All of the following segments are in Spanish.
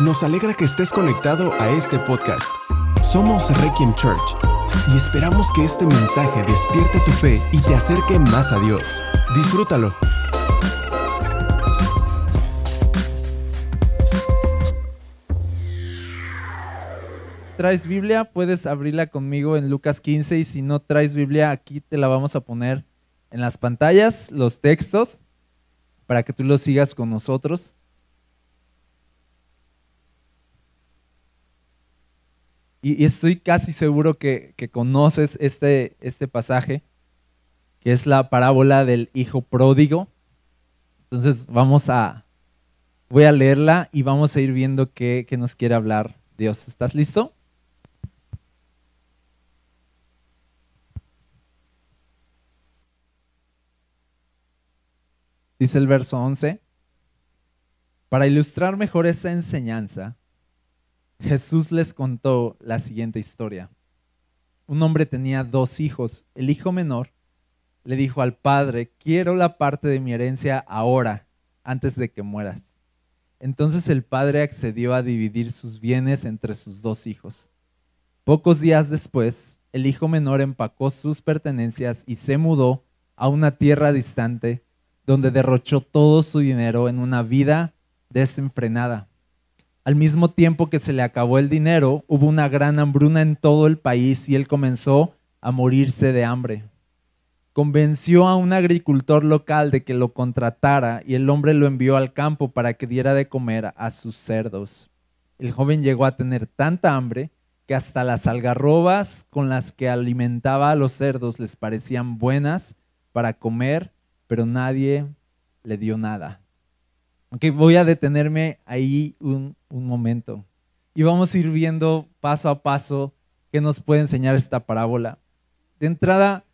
Nos alegra que estés conectado a este podcast. Somos Requiem Church y esperamos que este mensaje despierte tu fe y te acerque más a Dios. Disfrútalo. traes Biblia, puedes abrirla conmigo en Lucas 15 y si no traes Biblia, aquí te la vamos a poner en las pantallas, los textos, para que tú los sigas con nosotros. Y, estoy casi seguro que, conoces este, este pasaje, que es la parábola del hijo pródigo. Entonces vamos a, voy a leerla y vamos a ir viendo qué, nos quiere hablar Dios. ¿Estás listo? Dice el verso 11, para ilustrar mejor esa enseñanza, Jesús les contó la siguiente historia. Un hombre tenía dos hijos. El hijo menor le dijo al padre, quiero la parte de mi herencia ahora, antes de que mueras. Entonces el padre accedió a dividir sus bienes entre sus dos hijos. Pocos días después, el hijo menor empacó sus pertenencias y se mudó a una tierra distante donde derrochó todo su dinero en una vida desenfrenada. Al mismo tiempo que se le acabó el dinero, hubo una gran hambruna en todo el país y él comenzó a morirse de hambre. Convenció a un agricultor local de que lo contratara y el hombre lo envió al campo para que diera de comer a sus cerdos. El joven llegó a tener tanta hambre que hasta las algarrobas con las que alimentaba a los cerdos les parecían buenas para comer pero nadie le dio nada. Okay, voy a detenerme ahí un, momento y vamos a ir viendo paso a paso qué nos puede enseñar esta parábola. De entrada,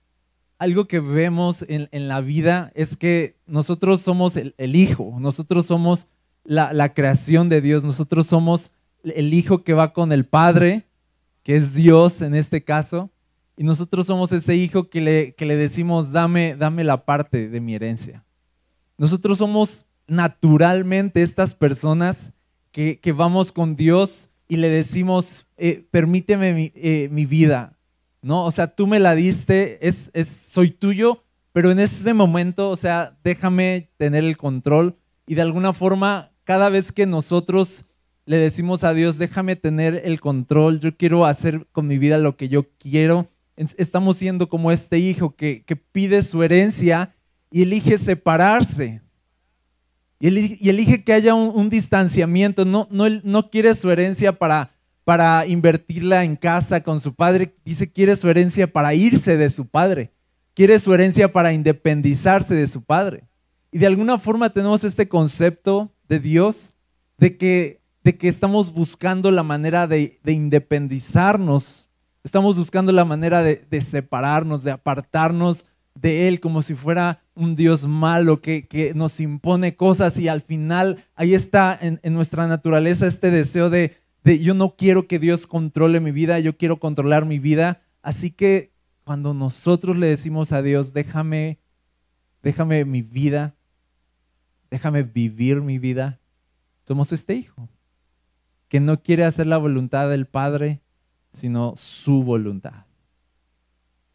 algo que vemos en, la vida es que nosotros somos el, hijo, nosotros somos la, la, creación de Dios, nosotros somos el hijo que va con el Padre, que es Dios en este caso, y nosotros somos ese hijo que le, que le decimos, dame, dame la parte de mi herencia. Nosotros somos naturalmente estas personas que, vamos con Dios y le decimos, eh, permíteme eh, mi, vida, ¿no? O sea, tú me la diste, es, es, soy tuyo, pero en ese momento, o sea, déjame tener el control y de alguna forma, cada vez que nosotros le decimos a Dios, déjame tener el control, yo quiero hacer con mi vida lo que yo quiero, estamos siendo como este hijo que, pide su herencia y elige separarse. Y elige, que haya un, distanciamiento. No, no, no quiere su herencia para, para invertirla en casa con su padre. Dice, quiere su herencia para irse de su padre. Quiere su herencia para independizarse de su padre. Y de alguna forma tenemos este concepto de Dios, de que, de que estamos buscando la manera de, de independizarnos Estamos buscando la manera de, separarnos, de apartarnos de Él como si fuera un Dios malo que, nos impone cosas y al final ahí está en, nuestra naturaleza este deseo de, de, yo no quiero que Dios controle mi vida, yo quiero controlar mi vida. Así que cuando nosotros le decimos a Dios, déjame, déjame mi vida, déjame vivir mi vida, somos este hijo que no quiere hacer la voluntad del Padre, sino su voluntad.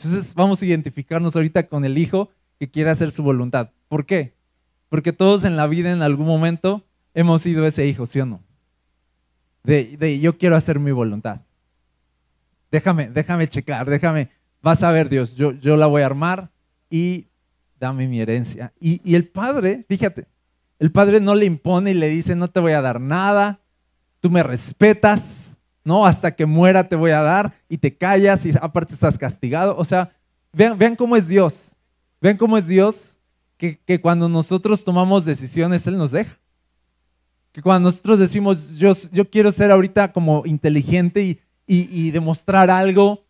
Entonces vamos a identificarnos ahorita con el Hijo que quiere hacer su voluntad. ¿Por qué? Porque todos en la vida en algún momento hemos sido ese hijo, ¿sí o no? De, yo quiero hacer mi voluntad. Déjame, déjame checar, déjame, vas a ver Dios, yo, yo la voy a armar y dame mi herencia. Y, y el padre, fíjate, el padre no le impone y le dice, no te voy a dar nada, tú me respetas, ¿no? Hasta que muera te voy a dar y te callas y aparte estás castigado. O sea, vean, cómo es Dios. Vean cómo es Dios que, cuando nosotros tomamos decisiones, Él nos deja. Que cuando nosotros decimos, yo, yo quiero ser ahorita como inteligente y, y, demostrar algo,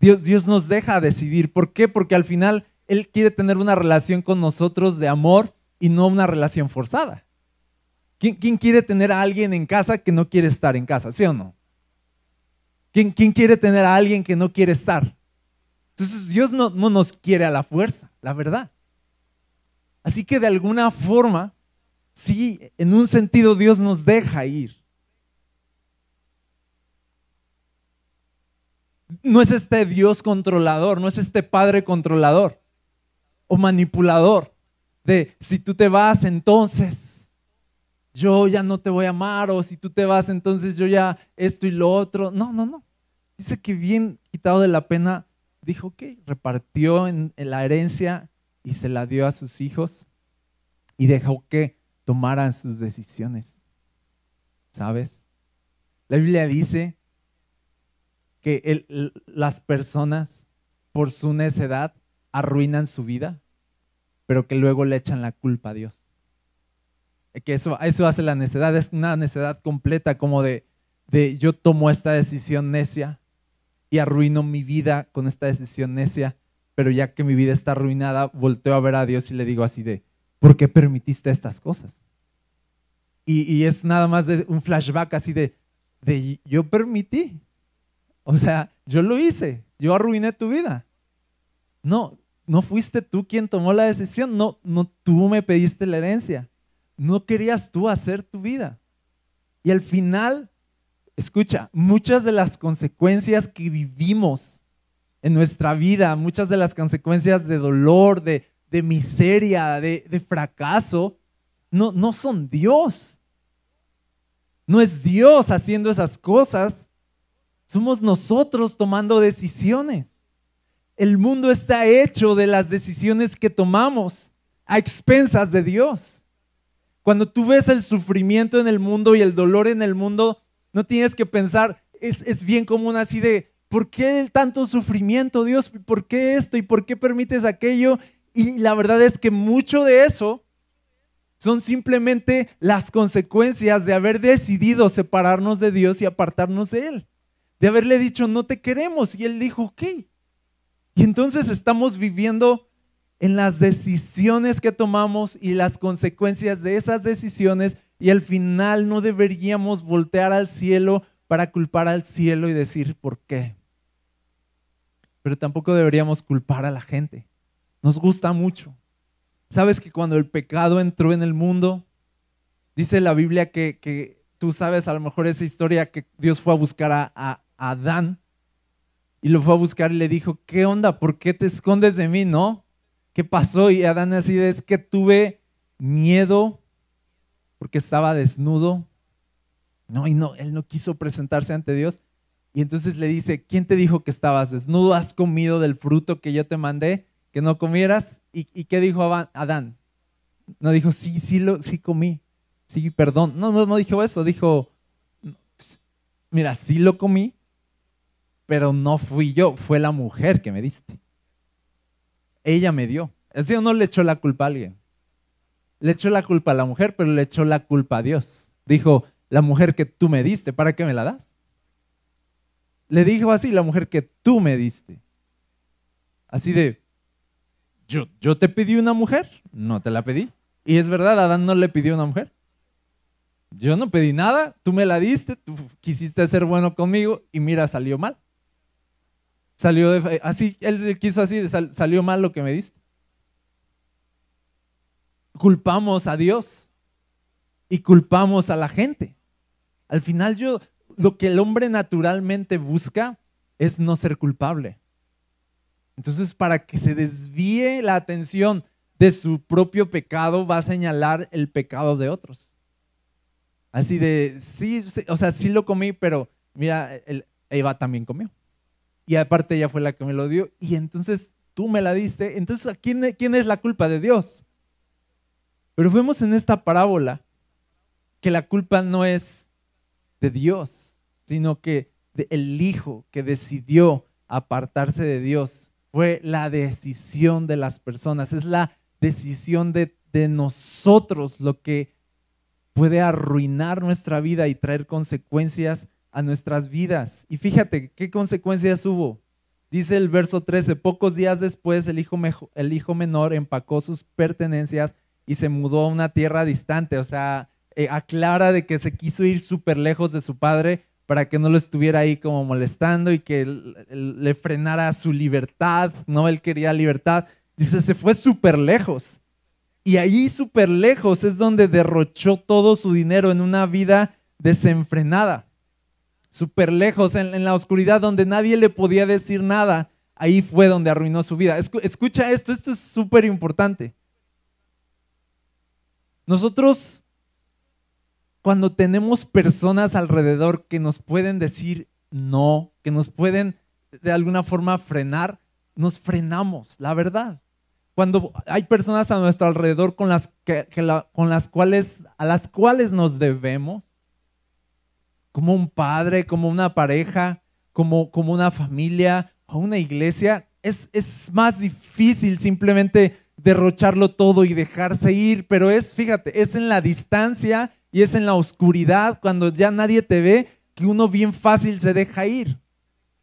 Dios, Dios nos deja decidir. ¿Por qué? Porque al final Él quiere tener una relación con nosotros de amor y no una relación forzada. ¿Quién, quiere tener a alguien en casa que no quiere estar en casa, sí o no? ¿Quién, quiere tener a alguien que no quiere estar? Entonces Dios no nos quiere a la fuerza, la verdad. Así que de alguna forma, sí, en un sentido Dios nos deja ir. No es este Dios controlador, no es este Padre controlador o manipulador de si tú te vas entonces yo ya no te voy a amar o si tú te vas entonces yo ya esto y lo otro. No, no, no. Dice que bien quitado de la pena, dijo que repartió en, la herencia y se la dio a sus hijos y dejó que tomaran sus decisiones. ¿Sabes? La Biblia dice que las personas por su necedad arruinan su vida, pero que luego le echan la culpa a Dios. Que eso, eso hace la necedad, es una necedad completa como de, de yo tomo esta decisión necia y arruino mi vida con esta decisión necia, pero ya que mi vida está arruinada, volteo a ver a Dios y le digo así de, ¿por qué permitiste estas cosas? Y, y es nada más de un flashback así de, de yo permití, o sea, yo lo hice, yo arruiné tu vida. No, no fuiste tú quien tomó la decisión, no, no tú me pediste la herencia. No querías tú hacer tu vida. Y al final, escucha, muchas de las consecuencias que vivimos en nuestra vida, muchas de las consecuencias de dolor, de, de miseria, de, de fracaso, no, no son Dios. No es Dios haciendo esas cosas, somos nosotros tomando decisiones. El mundo está hecho de las decisiones que tomamos a expensas de Dios. Cuando tú ves el sufrimiento en el mundo y el dolor en el mundo, no tienes que pensar, es, bien común así de, ¿por qué tanto sufrimiento, Dios? ¿Por qué esto? ¿Y por qué permites aquello? Y la verdad es que mucho de eso son simplemente las consecuencias de haber decidido separarnos de Dios y apartarnos de Él de haberle dicho, no te queremos. Y él dijo, ok. Y entonces estamos viviendo en las decisiones que tomamos y las consecuencias de esas decisiones y al final no deberíamos voltear al cielo para culpar al cielo y decir por qué. Pero tampoco deberíamos culpar a la gente. Nos gusta mucho. ¿Sabes que cuando el pecado entró en el mundo, dice la Biblia que, que tú sabes a lo mejor esa historia que Dios fue a buscar a, Adán y lo fue a buscar y le dijo, ¿qué onda? ¿Por qué te escondes de mí? ¿No? ¿Qué pasó? Y Adán así es que tuve miedo porque estaba desnudo. No, y no, él no quiso presentarse ante Dios. Y entonces le dice, ¿quién te dijo que estabas desnudo? ¿Has comido del fruto que yo te mandé que no comieras? ¿Y, qué dijo Adán? No dijo, sí, sí, lo, sí comí. Sí, perdón. No, no, no dijo eso. Dijo, mira, sí lo comí, pero no fui yo, fue la mujer que me diste. Ella me dio. El Señor no le echó la culpa a alguien. Le echó la culpa a la mujer, pero le echó la culpa a Dios. Dijo, la mujer que tú me diste, ¿para qué me la das? Le dijo así, la mujer que tú me diste. Así de, yo, yo te pedí una mujer, no te la pedí. Y es verdad, Adán no le pidió una mujer. Yo no pedí nada, tú me la diste, tú quisiste ser bueno conmigo y mira, salió mal. Salió de, así, él quiso así, salió mal lo que me diste. Culpamos a Dios y culpamos a la gente. Al final yo, lo que el hombre naturalmente busca es no ser culpable. Entonces, para que se desvíe la atención de su propio pecado, va a señalar el pecado de otros. Así de, sí, o sea, sí lo comí, pero mira, Eva también comió y aparte ella fue la que me lo dio y entonces tú me la diste. Entonces, ¿quién, quién es la culpa de Dios? Pero vemos en esta parábola que la culpa no es de Dios, sino que el Hijo que decidió apartarse de Dios fue la decisión de las personas, es la decisión de, de nosotros lo que puede arruinar nuestra vida y traer consecuencias a nuestras vidas. Y fíjate qué consecuencias hubo. Dice el verso 13, pocos días después el hijo, el hijo menor empacó sus pertenencias y se mudó a una tierra distante. O sea, eh, aclara de que se quiso ir súper lejos de su padre para que no lo estuviera ahí como molestando y que le frenara su libertad. No, él quería libertad. Dice, se fue súper lejos. Y ahí súper lejos es donde derrochó todo su dinero en una vida desenfrenada súper lejos, en, la oscuridad donde nadie le podía decir nada, ahí fue donde arruinó su vida. Escucha esto, esto es súper importante. Nosotros, cuando tenemos personas alrededor que nos pueden decir no, que nos pueden de alguna forma frenar, nos frenamos, la verdad. Cuando hay personas a nuestro alrededor con las, que, con las cuales, a las cuales nos debemos, como un padre, como una pareja, como, como una familia o una iglesia, es, es más difícil simplemente derrocharlo todo y dejarse ir, pero es, fíjate, es en la distancia y es en la oscuridad, cuando ya nadie te ve, que uno bien fácil se deja ir.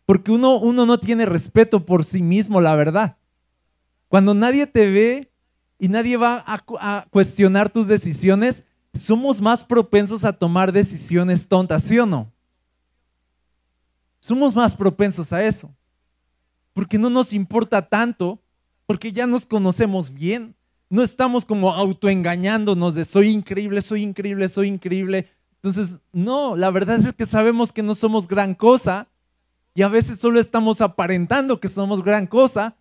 Porque uno, uno no tiene respeto por sí mismo, la verdad. Cuando nadie te ve y nadie va a, a cuestionar tus decisiones, somos más propensos a tomar decisiones tontas, ¿sí o no? Somos más propensos a eso. Porque no nos importa tanto, porque ya nos conocemos bien. No estamos como autoengañándonos de soy increíble, soy increíble, soy increíble. Entonces, no, la verdad es que sabemos que no somos gran cosa y a veces solo estamos aparentando que somos gran cosa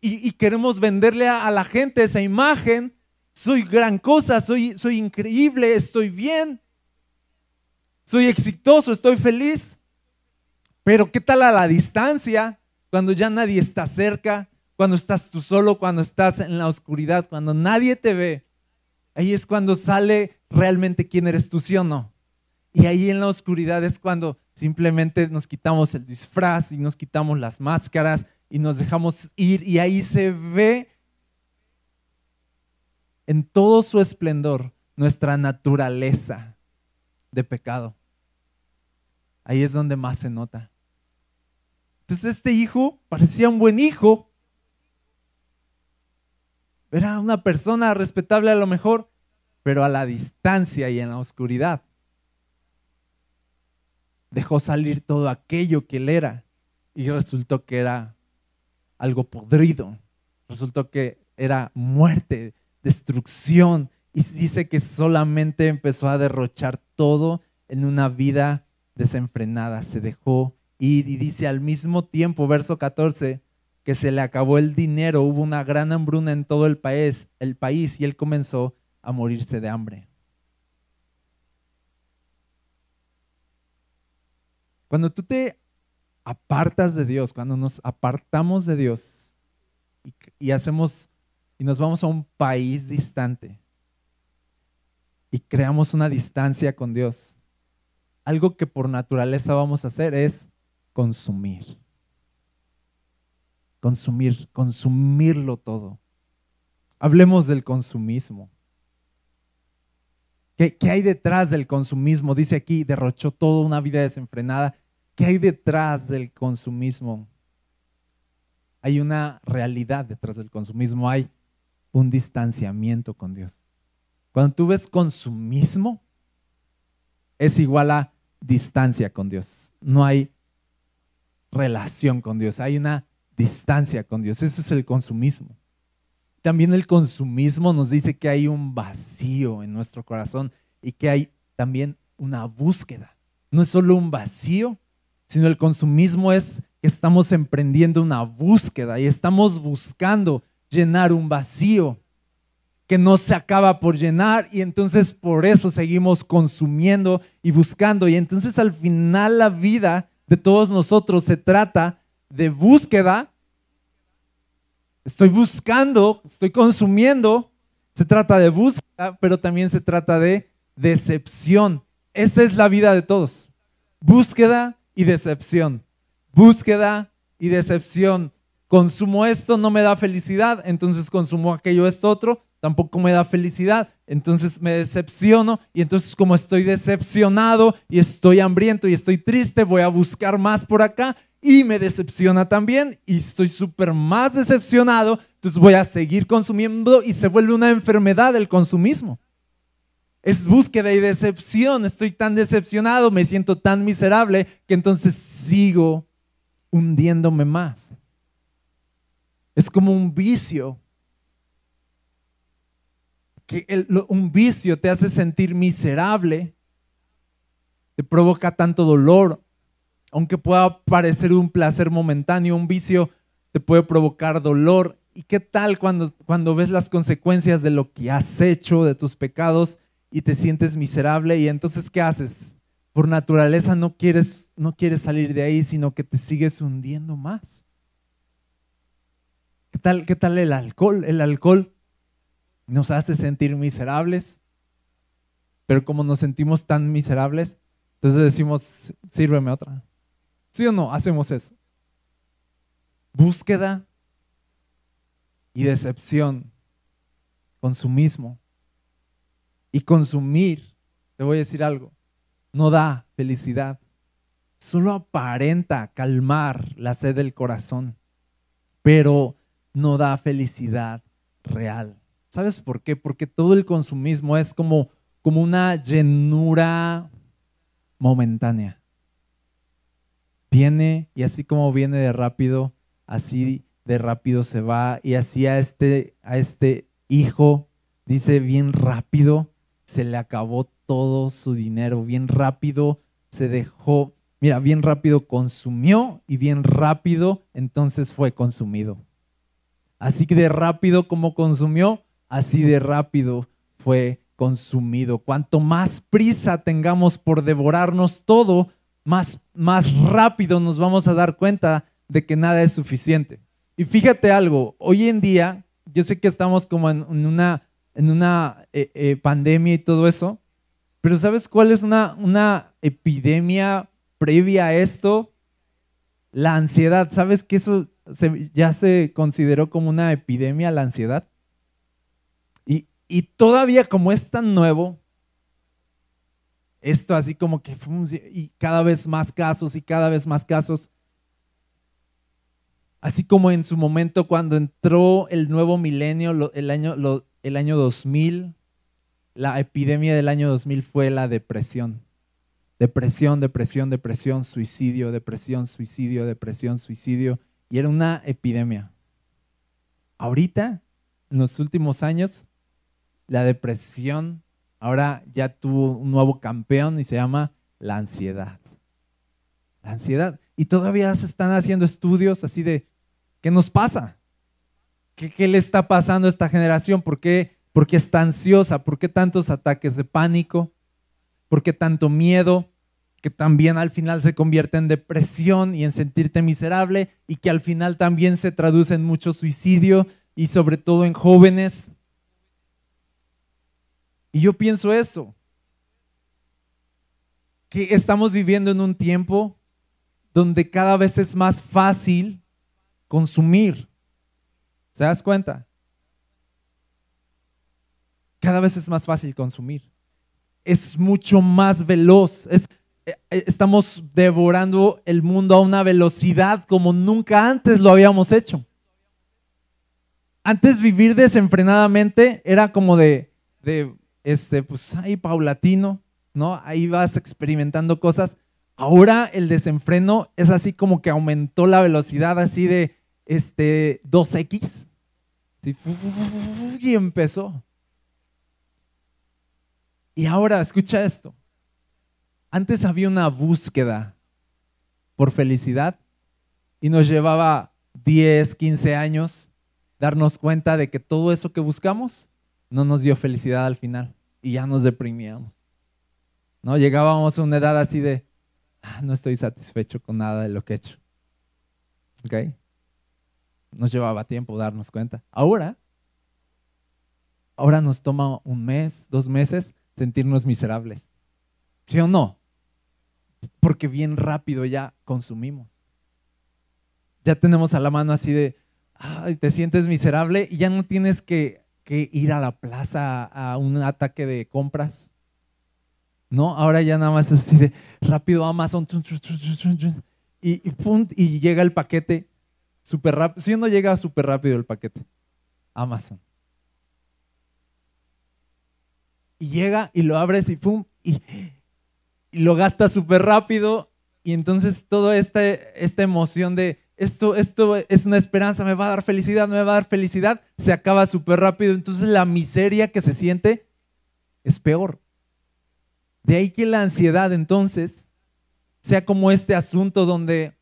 y, queremos venderle a, a la gente esa imagen soy gran cosa, soy, soy increíble, estoy bien, soy exitoso, estoy feliz. Pero ¿qué tal a la distancia? Cuando ya nadie está cerca, cuando estás tú solo, cuando estás en la oscuridad, cuando nadie te ve. Ahí es cuando sale realmente quién eres tú, sí o no. Y ahí en la oscuridad es cuando simplemente nos quitamos el disfraz y nos quitamos las máscaras y nos dejamos ir y ahí se ve en todo su esplendor nuestra naturaleza de pecado. Ahí es donde más se nota. Entonces este hijo parecía un buen hijo. Era una persona respetable a lo mejor, pero a la distancia y en la oscuridad. Dejó salir todo aquello que él era y resultó que era algo podrido. Resultó que era muerte, destrucción. Y dice que solamente empezó a derrochar todo en una vida desenfrenada. Se dejó ir y dice al mismo tiempo, verso 14, que se le acabó el dinero, hubo una gran hambruna en todo el país, el país y él comenzó a morirse de hambre. Cuando tú te apartas de Dios, cuando nos apartamos de Dios y, y hacemos y nos vamos a un país distante y creamos una distancia con Dios, algo que por naturaleza vamos a hacer es consumir. Consumir, consumirlo todo. Hablemos del consumismo. ¿Qué, ¿Qué, hay detrás del consumismo? Dice aquí, derrochó toda una vida desenfrenada. ¿Qué hay detrás del consumismo? Hay una realidad detrás del consumismo. Hay un distanciamiento con Dios. Cuando tú ves consumismo, es igual a distancia con Dios. No hay relación con Dios, hay una distancia con Dios. Eso es el consumismo. También el consumismo nos dice que hay un vacío en nuestro corazón y que hay también una búsqueda. No es solo un vacío, sino el consumismo es que estamos emprendiendo una búsqueda y estamos buscando llenar un vacío que no se acaba por llenar y entonces por eso seguimos consumiendo y buscando y entonces al final la vida de todos nosotros se trata de búsqueda. Estoy buscando, estoy consumiendo, se trata de búsqueda, pero también se trata de decepción. Esa es la vida de todos. Búsqueda y decepción. Búsqueda y decepción consumo esto, no me da felicidad, entonces consumo aquello, esto, otro, tampoco me da felicidad, entonces me decepciono y entonces como estoy decepcionado y estoy hambriento y estoy triste, voy a buscar más por acá y me decepciona también y estoy súper más decepcionado, entonces voy a seguir consumiendo y se vuelve una enfermedad el consumismo. Es búsqueda y decepción, estoy tan decepcionado, me siento tan miserable que entonces sigo hundiéndome más. Es como un vicio. Que un vicio te hace sentir miserable, te provoca tanto dolor, aunque pueda parecer un placer momentáneo, un vicio te puede provocar dolor. ¿Y qué tal cuando, cuando ves las consecuencias de lo que has hecho, de tus pecados, y te sientes miserable? Y entonces, ¿qué haces? Por naturaleza no quieres, no quieres salir de ahí, sino que te sigues hundiendo más. ¿Qué tal, qué tal el alcohol? El alcohol nos hace sentir miserables, pero como nos sentimos tan miserables, entonces decimos, sírveme otra. ¿Sí o no? Hacemos eso. Búsqueda y decepción, consumismo. Y consumir, te voy a decir algo, no da felicidad, solo aparenta calmar la sed del corazón, pero no da felicidad real. ¿Sabes por qué? Porque todo el consumismo es como, como una llenura momentánea. Viene y así como viene de rápido, así de rápido se va. Y así a este, a este hijo, dice bien rápido, se le acabó todo su dinero, bien rápido se dejó, mira, bien rápido consumió y bien rápido entonces fue consumido. Así de rápido como consumió, así de rápido fue consumido. Cuanto más prisa tengamos por devorarnos todo, más, más rápido nos vamos a dar cuenta de que nada es suficiente. Y fíjate algo, hoy en día, yo sé que estamos como en, una, en una eh, eh, pandemia y todo eso, pero ¿sabes cuál es una, una epidemia previa a esto? La ansiedad. ¿Sabes que eso ya se consideró como una epidemia, la ansiedad? Y, y todavía como es tan nuevo, esto así como que y cada vez más casos y cada vez más casos. Así como en su momento cuando entró el nuevo milenio, el año, el año 2000, la epidemia del año 2000 fue la depresión. Depresión, depresión, depresión, suicidio, depresión, suicidio, depresión, suicidio. Y era una epidemia. Ahorita, en los últimos años, la depresión ahora ya tuvo un nuevo campeón y se llama la ansiedad. La ansiedad. Y todavía se están haciendo estudios así de, ¿qué nos pasa? ¿Qué, le está pasando a esta generación? ¿Por qué, ¿Por qué está ansiosa? ¿Por qué tantos ataques de pánico? ¿Por qué tanto miedo? Que también al final se convierte en depresión y en sentirte miserable y que al final también se traduce en mucho suicidio y sobre todo en jóvenes. Y yo pienso eso, que estamos viviendo en un tiempo donde cada vez es más fácil consumir. ¿Se das cuenta? Cada vez es más fácil consumir. Es mucho más veloz. Es, estamos devorando el mundo a una velocidad como nunca antes lo habíamos hecho. Antes vivir desenfrenadamente era como de, de este, pues ahí paulatino, ¿no? Ahí vas experimentando cosas. Ahora el desenfreno es así como que aumentó la velocidad así de este 2X. Y empezó. Y ahora, escucha esto. Antes había una búsqueda por felicidad y nos llevaba 10, 15 años darnos cuenta de que todo eso que buscamos no nos dio felicidad al final y ya nos deprimíamos. ¿No? Llegábamos a una edad así de, ah, no estoy satisfecho con nada de lo que he hecho. ¿Ok? Nos llevaba tiempo darnos cuenta. Ahora, ahora nos toma un mes, dos meses sentirnos miserables. ¿Sí o no? Porque bien rápido ya consumimos. Ya tenemos a la mano así de, ay, te sientes miserable y ya no tienes que ir a la plaza a un ataque de compras. ¿No? Ahora ya nada más así de rápido Amazon. Y, y llega el paquete súper rápido. Si no llega súper rápido el paquete. Amazon. Y llega y lo abres y pum, y, y lo gastas súper rápido. Y entonces toda esta, esta emoción de esto, esto es una esperanza, me va a dar felicidad, me va a dar felicidad, se acaba súper rápido. Entonces la miseria que se siente es peor. De ahí que la ansiedad entonces sea como este asunto donde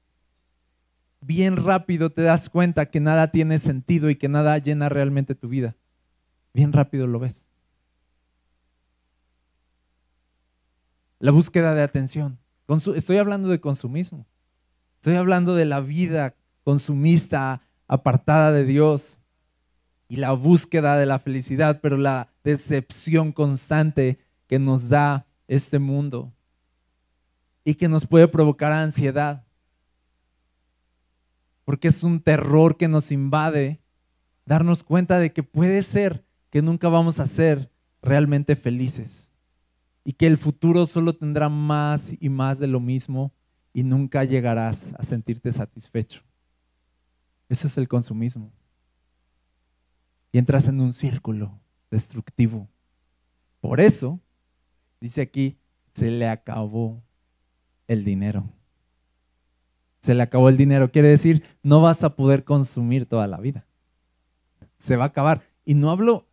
bien rápido te das cuenta que nada tiene sentido y que nada llena realmente tu vida. Bien rápido lo ves. La búsqueda de atención. Estoy hablando de consumismo. Estoy hablando de la vida consumista, apartada de Dios y la búsqueda de la felicidad, pero la decepción constante que nos da este mundo y que nos puede provocar ansiedad. Porque es un terror que nos invade darnos cuenta de que puede ser que nunca vamos a ser realmente felices y que el futuro solo tendrá más y más de lo mismo y nunca llegarás a sentirte satisfecho. Eso es el consumismo. Y entras en un círculo destructivo. Por eso, dice aquí, se le acabó el dinero. Se le acabó el dinero. Quiere decir, no vas a poder consumir toda la vida. Se va a acabar. Y no hablo,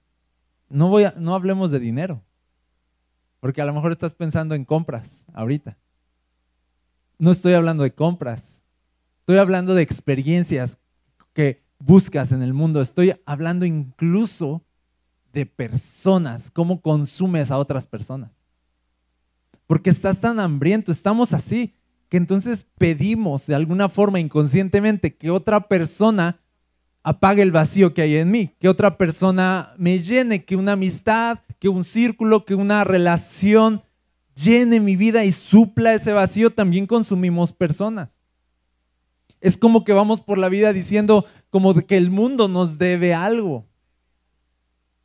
no voy no hablemos de dinero. Porque a lo mejor estás pensando en compras ahorita. No estoy hablando de compras. Estoy hablando de experiencias que buscas en el mundo. Estoy hablando incluso de personas, cómo consumes a otras personas porque estás tan hambriento, estamos así, que entonces pedimos de alguna forma inconscientemente que otra persona apague el vacío que hay en mí, que otra persona me llene, que una amistad, que un círculo, que una relación llene mi vida y supla ese vacío, también consumimos personas. Es como que vamos por la vida diciendo como que el mundo nos debe algo,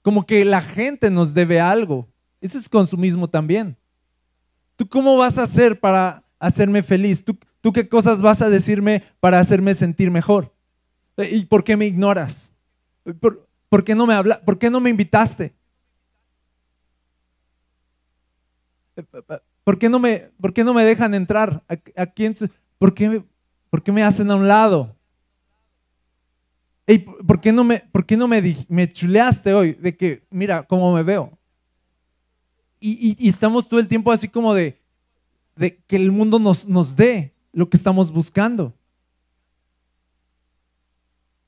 como que la gente nos debe algo. Eso es consumismo también. ¿Tú cómo vas a hacer para hacerme feliz? ¿Tú, ¿Tú, qué cosas vas a decirme para hacerme sentir mejor? ¿Y por qué me ignoras? ¿Por, qué, no me habla, ¿por qué no me invitaste? ¿Por qué no me, por qué no me dejan entrar? ¿A, por, qué, ¿Por qué me hacen a un lado? ¿Por qué no, me, por qué no me, chuleaste hoy? De que, mira cómo me veo y, estamos todo el tiempo así como de, de que el mundo nos, nos dé lo que estamos buscando.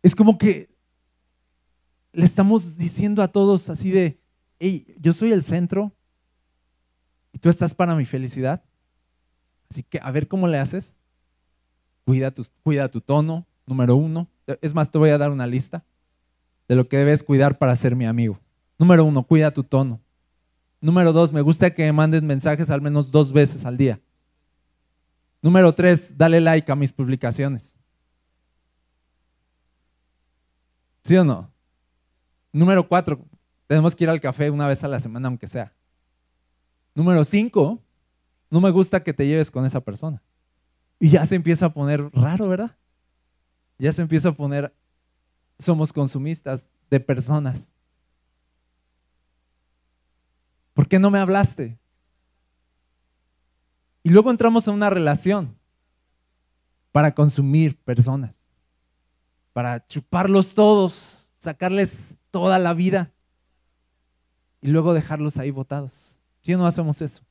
Es como que le estamos diciendo a todos así de, hey, yo soy el centro y tú estás para mi felicidad. Así que a ver cómo le haces. Cuida tu, cuida tu tono, número uno. Es más, te voy a dar una lista de lo que debes cuidar para ser mi amigo. Número uno, cuida tu tono. Número dos, me gusta que me manden mensajes al menos dos veces al día. Número tres, dale like a mis publicaciones. ¿Sí o no? Número cuatro, tenemos que ir al café una vez a la semana, aunque sea. Número cinco, no me gusta que te lleves con esa persona. Y ya se empieza a poner raro, ¿verdad? Ya se empieza a poner, somos consumistas de personas. ¿Por qué no me hablaste? Y luego entramos en una relación para consumir personas, para chuparlos todos, sacarles toda la vida y luego dejarlos ahí botados. ¿Sí o no hacemos eso?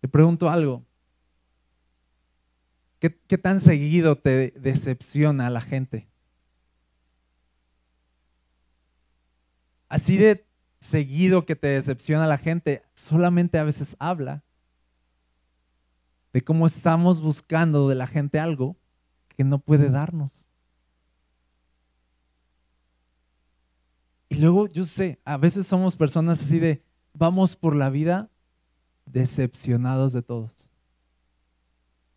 Te pregunto algo. ¿Qué, qué tan seguido te decepciona a la gente? así de seguido que te decepciona la gente, solamente a veces habla de cómo estamos buscando de la gente algo que no puede darnos. Y luego yo sé, a veces somos personas así de, vamos por la vida decepcionados de todos.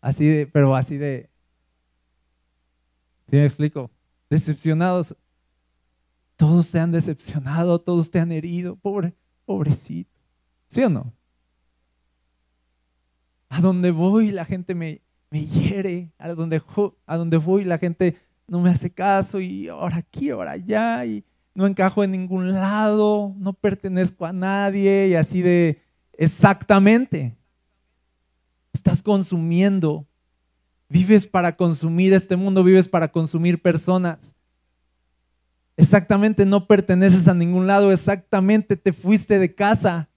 Así de, pero así de, ¿sí me explico? Decepcionados todos te han decepcionado, todos te han herido, pobre, pobrecito. ¿Sí o no? A donde voy la gente me, me hiere, a donde, a donde voy la gente no me hace caso y ahora aquí, ahora allá y no encajo en ningún lado, no pertenezco a nadie y así de exactamente. Estás consumiendo, vives para consumir este mundo, vives para consumir personas. Exactamente no perteneces a ningún lado, exactamente te fuiste de casa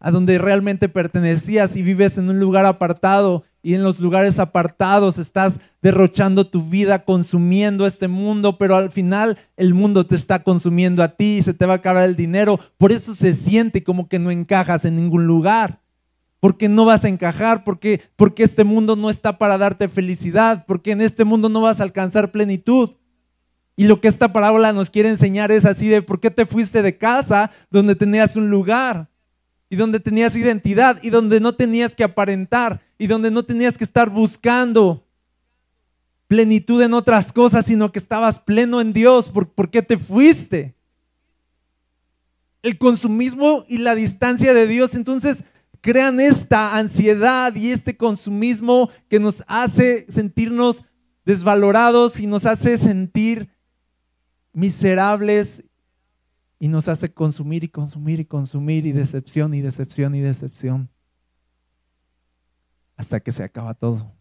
a donde realmente pertenecías y vives en un lugar apartado y en los lugares apartados estás derrochando tu vida, consumiendo este mundo, pero al final el mundo te está consumiendo a ti y se te va a acabar el dinero. Por eso se siente como que no encajas en ningún lugar. Porque no vas a encajar, porque, porque este mundo no está para darte felicidad, porque en este mundo no vas a alcanzar plenitud. Y lo que esta parábola nos quiere enseñar es así de por qué te fuiste de casa donde tenías un lugar y donde tenías identidad y donde no tenías que aparentar y donde no tenías que estar buscando plenitud en otras cosas, sino que estabas pleno en Dios. ¿Por, qué te fuiste? El consumismo y la distancia de Dios entonces crean esta ansiedad y este consumismo que nos hace sentirnos desvalorados y nos hace sentir miserables y nos hace consumir y consumir y consumir y decepción y decepción y decepción hasta que se acaba todo.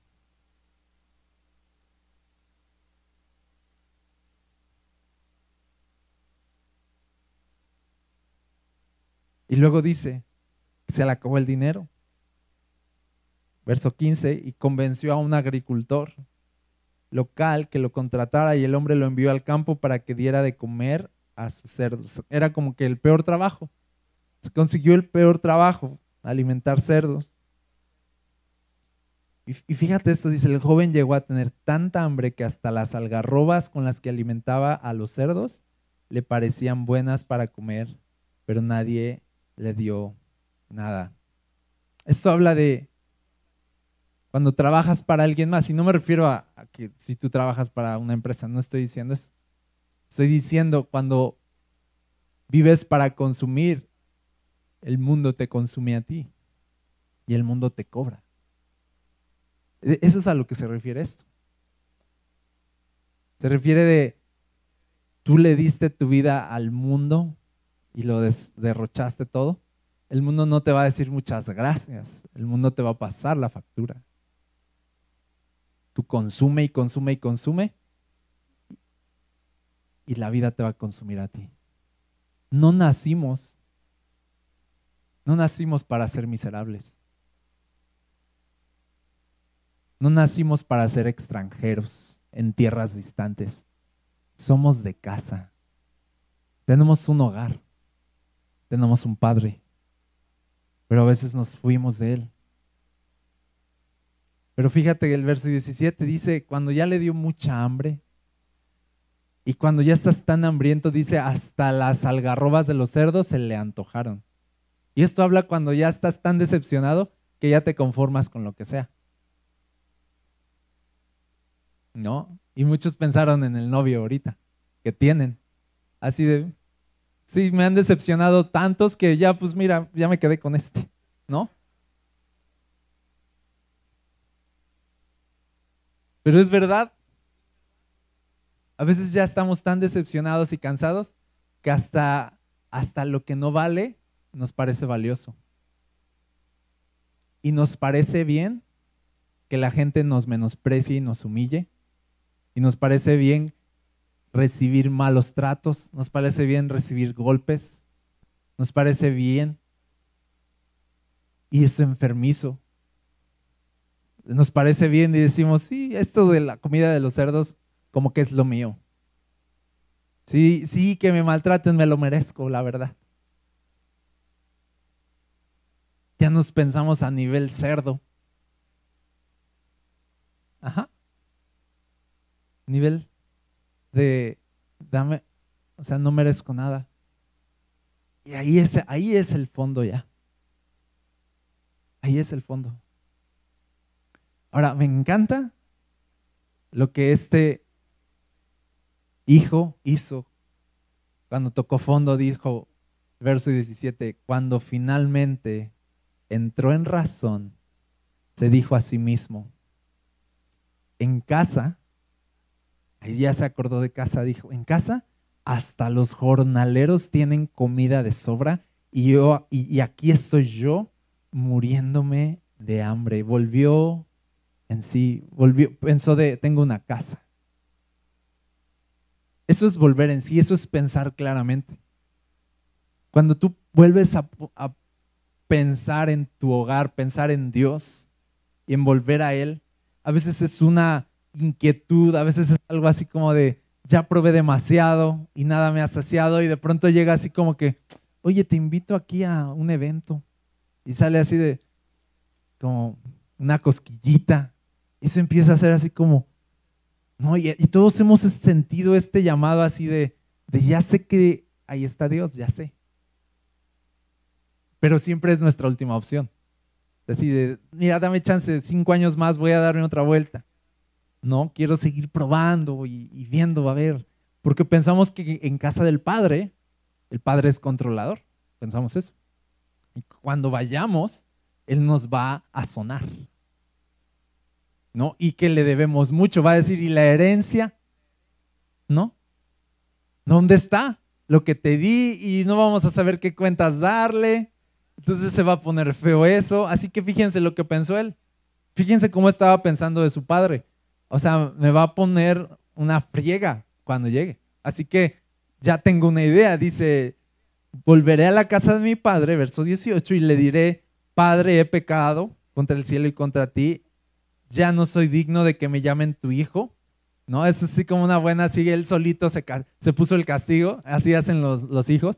Y luego dice se le acabó el dinero. Verso 15, y convenció a un agricultor local que lo contratara y el hombre lo envió al campo para que diera de comer a sus cerdos. Era como que el peor trabajo. Se consiguió el peor trabajo, alimentar cerdos. Y, fíjate esto, dice, el joven llegó a tener tanta hambre que hasta las algarrobas con las que alimentaba a los cerdos le parecían buenas para comer, pero nadie le dio nada. Esto habla de cuando trabajas para alguien más, y no me refiero a, a que si tú trabajas para una empresa, no estoy diciendo eso. Estoy diciendo cuando vives para consumir, el mundo te consume a ti y el mundo te cobra. E, eso es a lo que se refiere esto. Se refiere de, tú le diste tu vida al mundo y lo derrochaste todo. El mundo no te va a decir muchas gracias. El mundo te va a pasar la factura. Tú consume y consume y consume y la vida te va a consumir a ti. No nacimos, no nacimos para ser miserables. No nacimos para ser extranjeros en tierras distantes. Somos de casa. Tenemos un hogar. Tenemos un padre. Pero a veces nos fuimos de él. Pero fíjate que el verso 17 dice, cuando ya le dio mucha hambre, y cuando ya estás tan hambriento, dice, hasta las algarrobas de los cerdos se le antojaron. Y esto habla cuando ya estás tan decepcionado que ya te conformas con lo que sea. ¿no? Y muchos pensaron en el novio ahorita, que tienen. Así de, sí, me han decepcionado tantos que ya, pues mira, ya me quedé con este, ¿no? Pero es verdad, a veces ya estamos tan decepcionados y cansados que hasta, hasta lo que no vale nos parece valioso. Y nos parece bien que la gente nos menosprecie y nos humille y nos parece bien recibir malos tratos, nos parece bien recibir golpes, nos parece bien y es enfermizo. Nos parece bien y decimos, sí, esto de la comida de los cerdos como que es lo mío. Sí, sí, que me maltraten, me lo merezco, la verdad. Ya nos pensamos a nivel cerdo. Ajá nivel de dame, o sea, no merezco nada. Y ahí es, ahí es el fondo ya. Ahí es el fondo. Ahora, me encanta lo que este hijo hizo cuando tocó fondo, dijo, verso 17, cuando finalmente entró en razón, se dijo a sí mismo, en casa Ahí ya se acordó de casa, dijo, en casa hasta los jornaleros tienen comida de sobra y yo y, aquí estoy yo muriéndome de hambre. Volvió en sí, volvió, pensó de tengo una casa. Eso es volver en sí, eso es pensar claramente. Cuando tú vuelves a, pensar en tu hogar, pensar en Dios y en volver a Él. A veces es una inquietud, a veces es algo así como de, ya probé demasiado y nada me ha saciado y de pronto llega así como que, oye, te invito aquí a un evento y sale así de, como una cosquillita. Y se empieza a hacer así como, ¿no? Y, todos hemos sentido este llamado así de, de ya sé que ahí está Dios, ya sé. Pero siempre es nuestra última opción. Así de, mira, dame chance, cinco años más voy a darme otra vuelta. No, quiero seguir probando y, y viendo, a ver. Porque pensamos que en casa del Padre, el Padre es controlador. Pensamos eso. Y cuando vayamos, Él nos va a sonar. ¿No? Y que le debemos mucho. Va a decir, ¿y la herencia? ¿No? ¿Dónde está? Lo que te di y no vamos a saber qué cuentas darle. Entonces se va a poner feo eso. Así que fíjense lo que pensó él. Fíjense cómo estaba pensando de su padre. O sea, me va a poner una friega cuando llegue. Así que ya tengo una idea. Dice, volveré a la casa de mi padre, verso 18, y le diré, Padre, he pecado contra el cielo y contra ti. Ya no soy digno de que me llamen tu hijo. ¿No? Es así como una buena, así él solito se, se puso el castigo. Así hacen los, los hijos.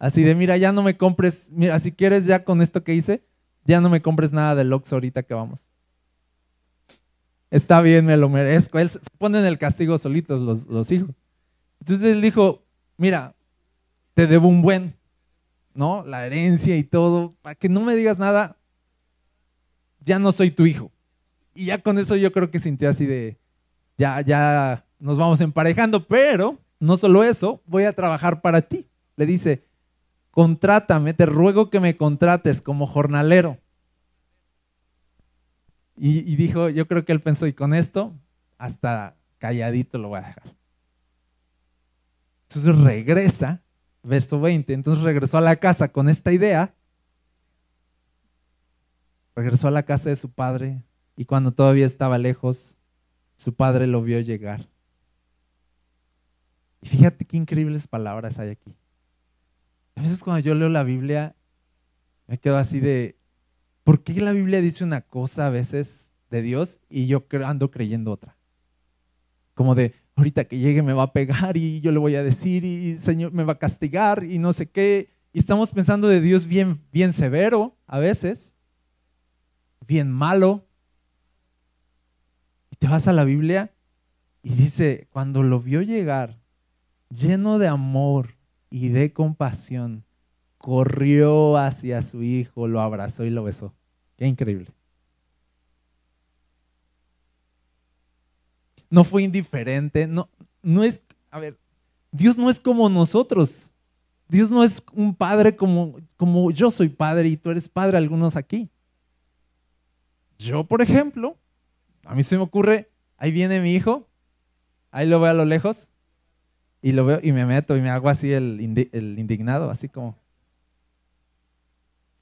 Así de, mira, ya no me compres, mira, si quieres ya con esto que hice, ya no me compres nada del Ox ahorita que vamos. Está bien, me lo merezco. Él se pone en el castigo solitos los, los hijos. Entonces él dijo, mira, te debo un buen, ¿no? La herencia y todo, para que no me digas nada, ya no soy tu hijo. Y ya con eso yo creo que sintió así de, ya, ya nos vamos emparejando, pero no solo eso, voy a trabajar para ti. Le dice, contrátame, te ruego que me contrates como jornalero. Y, y, dijo, yo creo que él pensó, y con esto, hasta calladito lo voy a dejar. Entonces regresa, verso 20, entonces regresó a la casa con esta idea, regresó a la casa de su padre y cuando todavía estaba lejos, su padre lo vio llegar. Y fíjate qué increíbles palabras hay aquí. A veces cuando yo leo la Biblia, me quedo así de, ¿por qué la Biblia dice una cosa a veces de Dios y yo ando creyendo otra? Como de, ahorita que llegue me va a pegar y yo le voy a decir y el Señor me va a castigar y no sé qué. Y estamos pensando de Dios bien, bien severo a veces, bien malo. Te vas a la Biblia y dice, cuando lo vio llegar, lleno de amor y de compasión, corrió hacia su hijo, lo abrazó y lo besó. Qué increíble. No fue indiferente, no, no es, a ver, Dios no es como nosotros. Dios no es un padre como, como yo soy padre y tú eres padre, algunos aquí. Yo, por ejemplo, a mí se me ocurre, ahí viene mi hijo, ahí lo veo a lo lejos, y lo veo y me meto y me hago así el, indignado, así como,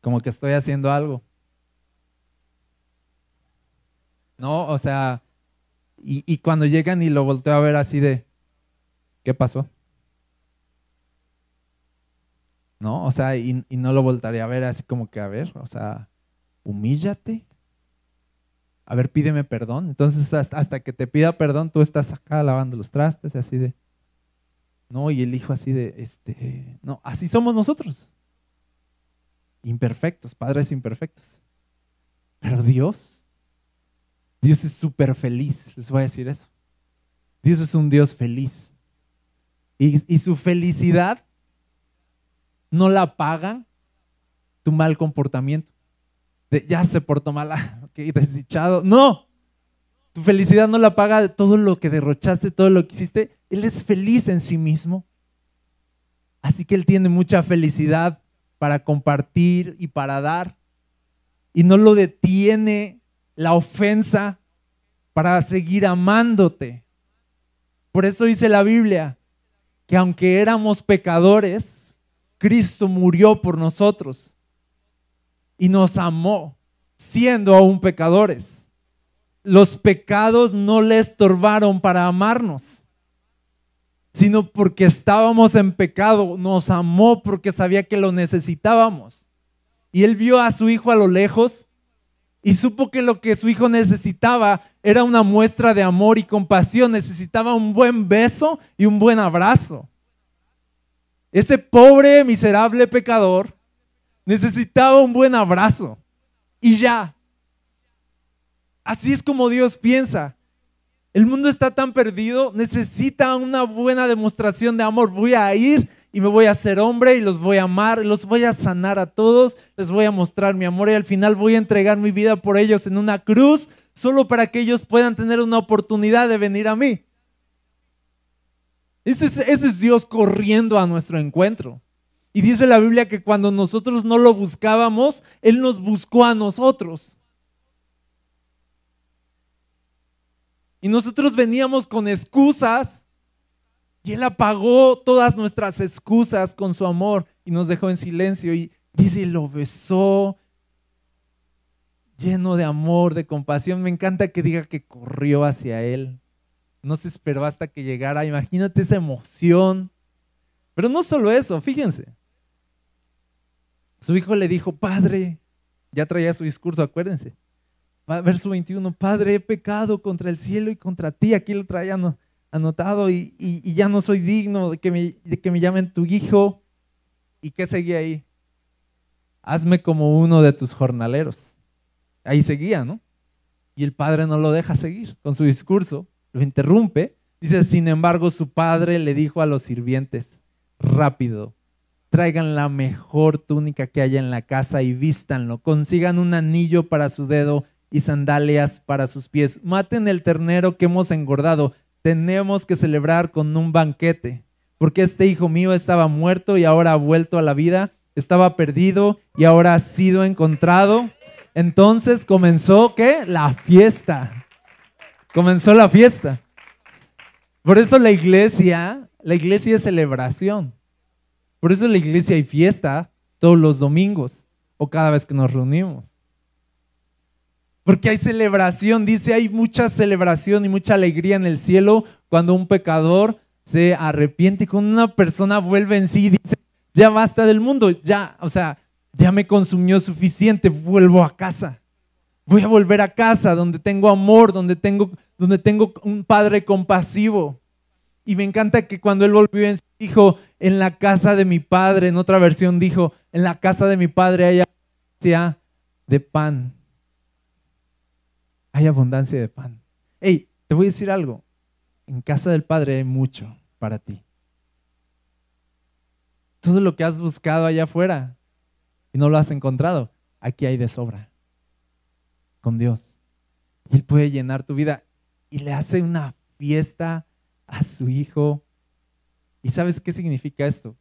como que estoy haciendo algo. No, o sea, y, cuando llegan y lo volteo a ver así de, ¿qué pasó? ¿No? O sea, y, y, no lo voltaría a ver así como que, a ver, o sea, humíllate. A ver, pídeme perdón. Entonces, hasta que te pida perdón, tú estás acá lavando los trastes, así de, no, y el hijo así de, este, no, así somos nosotros. Imperfectos, padres imperfectos. Pero Dios, Dios es súper feliz, les voy a decir eso. Dios es un Dios feliz. Y, y su felicidad no la paga tu mal comportamiento. Ya se portó mal, ah, ok, desdichado. No, tu felicidad no la paga todo lo que derrochaste, todo lo que hiciste. Él es feliz en sí mismo. Así que Él tiene mucha felicidad para compartir y para dar. Y no lo detiene la ofensa para seguir amándote. Por eso dice la Biblia que aunque éramos pecadores, Cristo murió por nosotros y nos amó siendo aún pecadores los pecados no le estorbaron para amarnos, sino porque estábamos en pecado, nos amó porque sabía que lo necesitábamos. y él vio a su hijo a lo lejos y supo que lo que su hijo necesitaba era una muestra de amor y compasión, necesitaba un buen beso y un buen abrazo. Ese pobre, miserable pecador necesitaba un buen abrazo y ya. Así es como Dios piensa. El mundo está tan perdido, necesita una buena demostración de amor. Voy a ir y me voy a hacer hombre y los voy a amar, los voy a sanar a todos, les voy a mostrar mi amor y al final voy a entregar mi vida por ellos en una cruz solo para que ellos puedan tener una oportunidad de venir a mí. Ese es, Dios corriendo a nuestro encuentro. Y dice la Biblia que cuando nosotros no lo buscábamos, Él nos buscó a nosotros. Y nosotros veníamos con excusas y Él apagó todas nuestras excusas con su amor y nos dejó en silencio. Y dice, lo besó lleno de amor, de compasión. Me encanta que diga que corrió hacia Él. No se esperó hasta que llegara. Imagínate esa emoción. Pero no solo eso, fíjense. Su hijo le dijo, Padre, ya traía su discurso, acuérdense. Verso 21, Padre, he pecado contra el cielo y contra ti. Aquí lo traían anotado y, ya no soy digno de que, me, de que me llamen tu hijo. ¿Y qué seguía ahí? Hazme como uno de tus jornaleros. Ahí seguía, ¿no? Y el padre no lo deja seguir con su discurso, lo interrumpe. Dice, sin embargo, su padre le dijo a los sirvientes, rápido, traigan la mejor túnica que haya en la casa y vístanlo, consigan un anillo para su dedo y sandalias para sus pies, maten el ternero que hemos engordado, tenemos que celebrar con un banquete, porque este hijo mío estaba muerto y ahora ha vuelto a la vida, estaba perdido y ahora ha sido encontrado. Entonces comenzó, ¿qué? La fiesta. Comenzó la fiesta. Por eso la iglesia, la iglesia es celebración. Por eso la iglesia hay fiesta todos los domingos o cada vez que nos reunimos. Porque hay celebración, dice, hay mucha celebración y mucha alegría en el cielo cuando un pecador se arrepiente y cuando una persona vuelve en sí y dice, ya basta del mundo, ya, o sea, ya me consumió suficiente, vuelvo a casa. Voy a volver a casa donde tengo amor, donde tengo, donde tengo un padre compasivo. Y me encanta que cuando él volvió en sí dijo, en la casa de mi padre, en otra versión dijo, en la casa de mi padre hay abundancia de pan hay abundancia de pan. Hey, te voy a decir algo. En casa del Padre hay mucho para ti. Todo lo que has buscado allá afuera y no lo has encontrado, aquí hay de sobra. Con Dios. Él puede llenar tu vida y le hace una fiesta a su hijo. ¿Y sabes qué significa esto?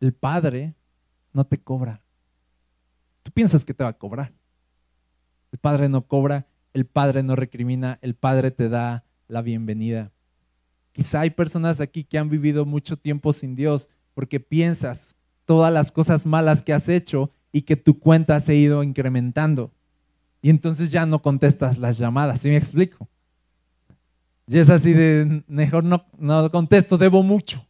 El Padre no te cobra. Tú piensas que te va a cobrar. El Padre no cobra el Padre no recrimina, el Padre te da la bienvenida. Quizá hay personas aquí que han vivido mucho tiempo sin Dios porque piensas todas las cosas malas que has hecho y que tu cuenta se ha ido incrementando. Y entonces ya no contestas las llamadas, ¿sí me explico? Y es así de, mejor no, no contesto, debo mucho.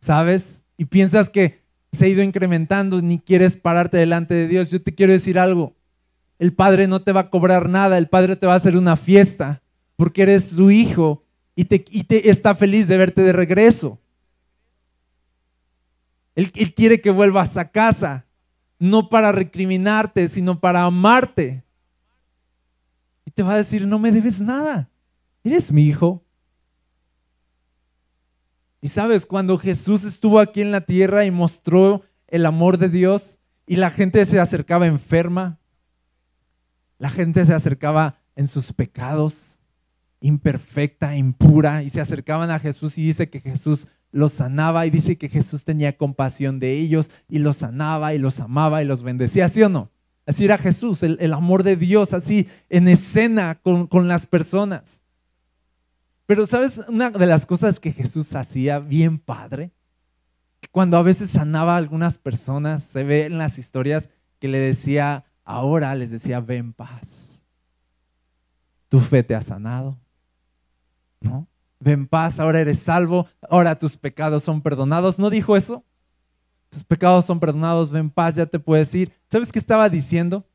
¿Sabes? Y piensas que se ha ido incrementando, ni quieres pararte delante de Dios. Yo te quiero decir algo, el Padre no te va a cobrar nada, el Padre te va a hacer una fiesta porque eres su hijo y, te, está feliz de verte de regreso. Él, él quiere que vuelvas a casa, no para recriminarte, sino para amarte. Y te va a decir, no me debes nada, eres mi hijo. Y sabes, cuando Jesús estuvo aquí en la tierra y mostró el amor de Dios y la gente se acercaba enferma, la gente se acercaba en sus pecados, imperfecta, impura, y se acercaban a Jesús y dice que Jesús los sanaba y dice que Jesús tenía compasión de ellos y los sanaba y los amaba y los bendecía, ¿sí o no? Así era Jesús, el, amor de Dios, así en escena con, con las personas. Pero sabes, una de las cosas que Jesús hacía bien padre, cuando a veces sanaba a algunas personas, se ve en las historias que le decía, Ahora les decía, ven paz. Tu fe te ha sanado. ¿No? Ven paz, ahora eres salvo, ahora tus pecados son perdonados. ¿No dijo eso? tus pecados son perdonados, ven paz, ya te puedes ir. ¿Sabes qué estaba diciendo?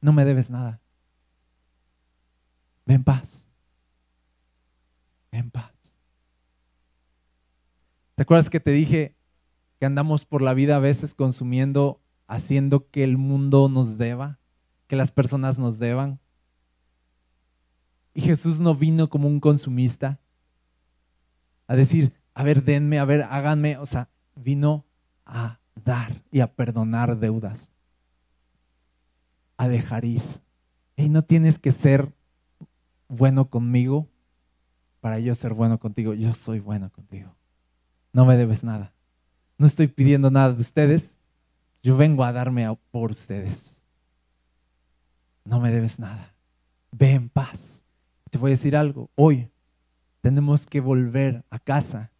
No me debes nada. Ven paz. Ven paz. ¿Te acuerdas que te dije que andamos por la vida a veces consumiendo, haciendo que el mundo nos deba, que las personas nos deban? Y Jesús no vino como un consumista a decir, a ver, denme, a ver, háganme. O sea, vino a dar y a perdonar deudas, a dejar ir. Y no tienes que ser bueno conmigo para yo ser bueno contigo. Yo soy bueno contigo. No me debes nada. No estoy pidiendo nada de ustedes. Yo vengo a darme por ustedes. No me debes nada. Ve en paz. Te voy a decir algo. Hoy tenemos que volver a casa.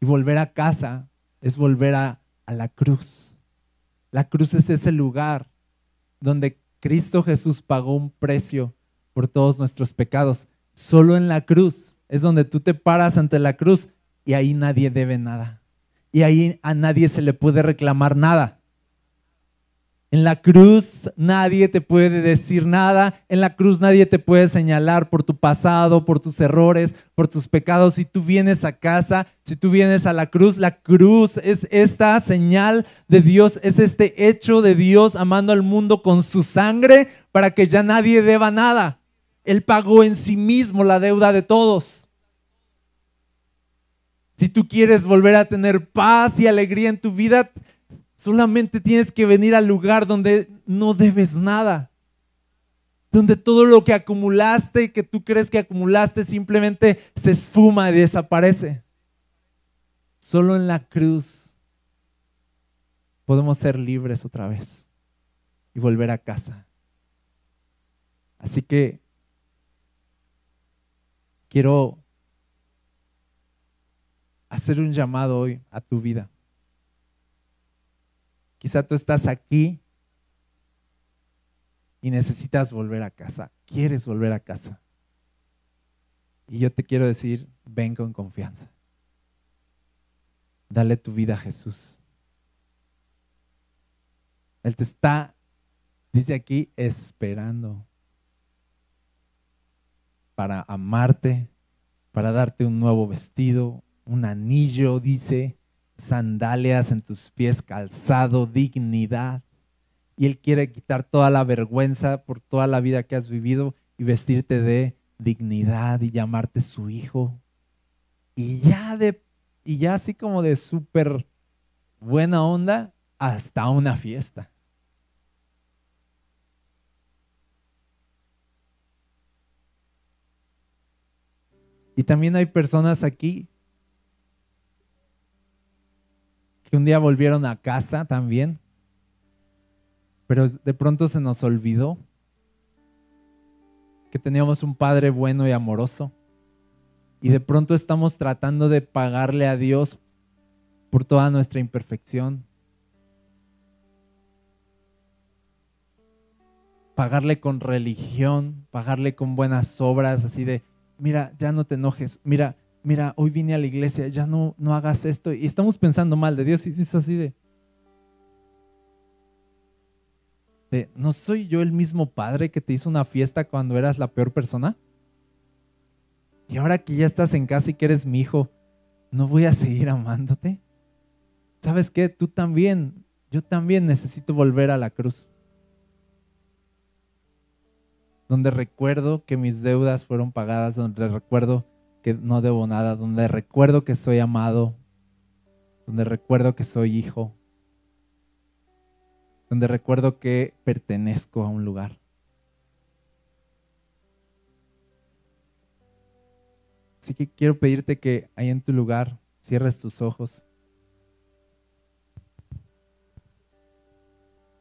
Y volver a casa es volver a, a la cruz. La cruz es ese lugar donde Cristo Jesús pagó un precio por todos nuestros pecados. Solo en la cruz es donde tú te paras ante la cruz y ahí nadie debe nada. Y ahí a nadie se le puede reclamar nada. En la cruz nadie te puede decir nada. En la cruz nadie te puede señalar por tu pasado, por tus errores, por tus pecados. Si tú vienes a casa, si tú vienes a la cruz, la cruz es esta señal de Dios, es este hecho de Dios amando al mundo con su sangre para que ya nadie deba nada. Él pagó en sí mismo la deuda de todos. Si tú quieres volver a tener paz y alegría en tu vida, Solamente tienes que venir al lugar donde no debes nada. Donde todo lo que acumulaste, que tú crees que acumulaste, simplemente se esfuma y desaparece. Solo en la cruz podemos ser libres otra vez y volver a casa. Así que quiero hacer un llamado hoy a tu vida. Quizá tú estás aquí y necesitas volver a casa. Quieres volver a casa. Y yo te quiero decir, ven con confianza. Dale tu vida a Jesús. Él te está, dice aquí, esperando para amarte, para darte un nuevo vestido, un anillo, dice, sandalias en tus pies, calzado, dignidad. Y Él quiere quitar toda la vergüenza por toda la vida que has vivido y vestirte de dignidad y llamarte su hijo. Y ya de y ya así como de súper buena onda hasta una fiesta. Y también hay personas aquí que un día volvieron a casa también, pero de pronto se nos olvidó que teníamos un Padre bueno y amoroso. Y de pronto estamos tratando de pagarle a Dios por toda nuestra imperfección. Pagarle con religión, pagarle con buenas obras, así de, mira, ya no te enojes, mira, mira, hoy vine a la iglesia, ya no, no hagas esto. Y estamos pensando mal de Dios y es así de, de, ¿no soy yo el mismo padre que te hizo una fiesta cuando eras la peor persona? Y ahora que ya estás en casa y que eres mi hijo, ¿no voy a seguir amándote? ¿Sabes qué? Tú también, yo también necesito volver a la cruz. Donde recuerdo que mis deudas fueron pagadas, donde recuerdo que no debo nada, donde recuerdo que soy amado, donde recuerdo que soy hijo, donde recuerdo que pertenezco a un lugar. Así que quiero pedirte que ahí en tu lugar cierres tus ojos.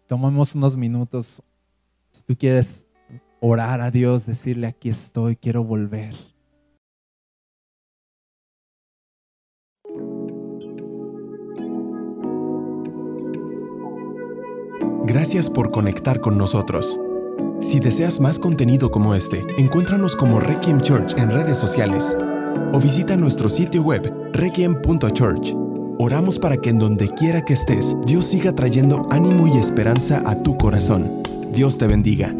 Tomamos unos minutos. Si tú quieres orar a Dios, decirle, aquí estoy, quiero volver. Gracias por conectar con nosotros. Si deseas más contenido como este, encuéntranos como Requiem Church en redes sociales o visita nuestro sitio web requiem.church Oramos para que en donde quiera que estés, Dios siga trayendo ánimo y esperanza a tu corazón. Dios te bendiga.